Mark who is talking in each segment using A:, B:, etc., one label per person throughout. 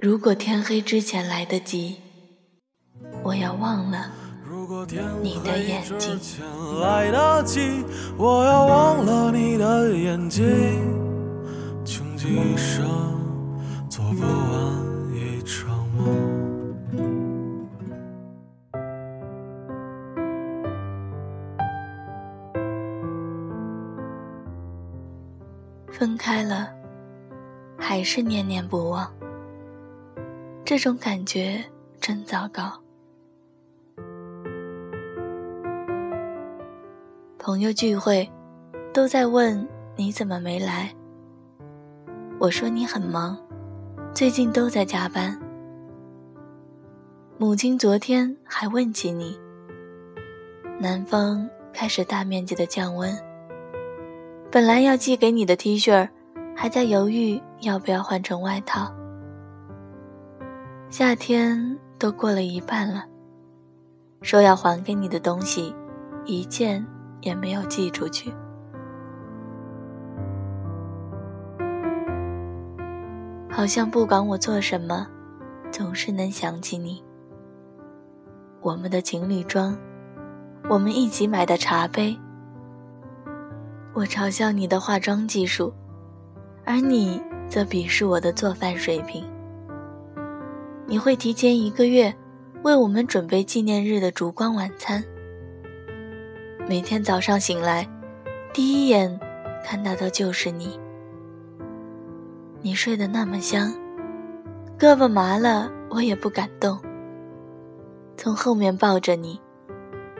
A: 如果天黑之前来得及，我要忘了你的眼睛。
B: 来得及，我要忘了你的眼睛。穷极一生做不完一场梦。
A: 分开了，还是念念不忘。这种感觉真糟糕。朋友聚会，都在问你怎么没来。我说你很忙，最近都在加班。母亲昨天还问起你。南方开始大面积的降温，本来要寄给你的 T 恤，还在犹豫要不要换成外套。夏天都过了一半了，说要还给你的东西，一件也没有寄出去。好像不管我做什么，总是能想起你。我们的情侣装，我们一起买的茶杯，我嘲笑你的化妆技术，而你则鄙视我的做饭水平。你会提前一个月为我们准备纪念日的烛光晚餐。每天早上醒来，第一眼看到的就是你。你睡得那么香，胳膊麻了我也不敢动。从后面抱着你，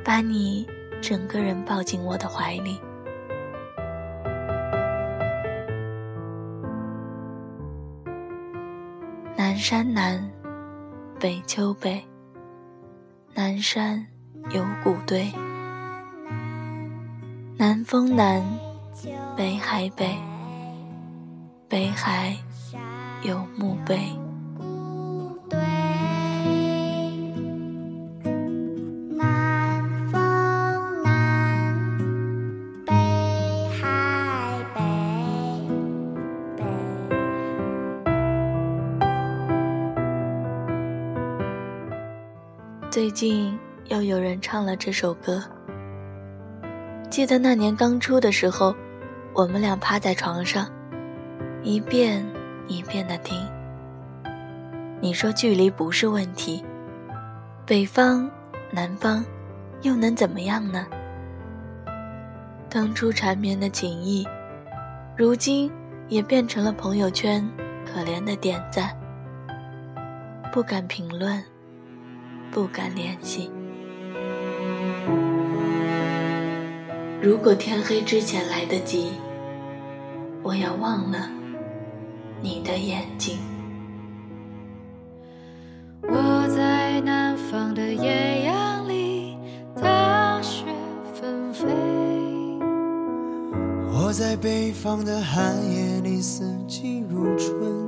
A: 把你整个人抱进我的怀里。南山南。北秋北，南山有古堆；南风南，北海北，北海有墓碑。最近又有人唱了这首歌。记得那年刚出的时候，我们俩趴在床上，一遍一遍的听。你说距离不是问题，北方、南方，又能怎么样呢？当初缠绵的情谊，如今也变成了朋友圈可怜的点赞，不敢评论。不敢联系。如果天黑之前来得及，我要忘了你的眼睛。
C: 我在南方的艳阳里，大雪纷飞；
B: 我在北方的寒夜里，四季如春。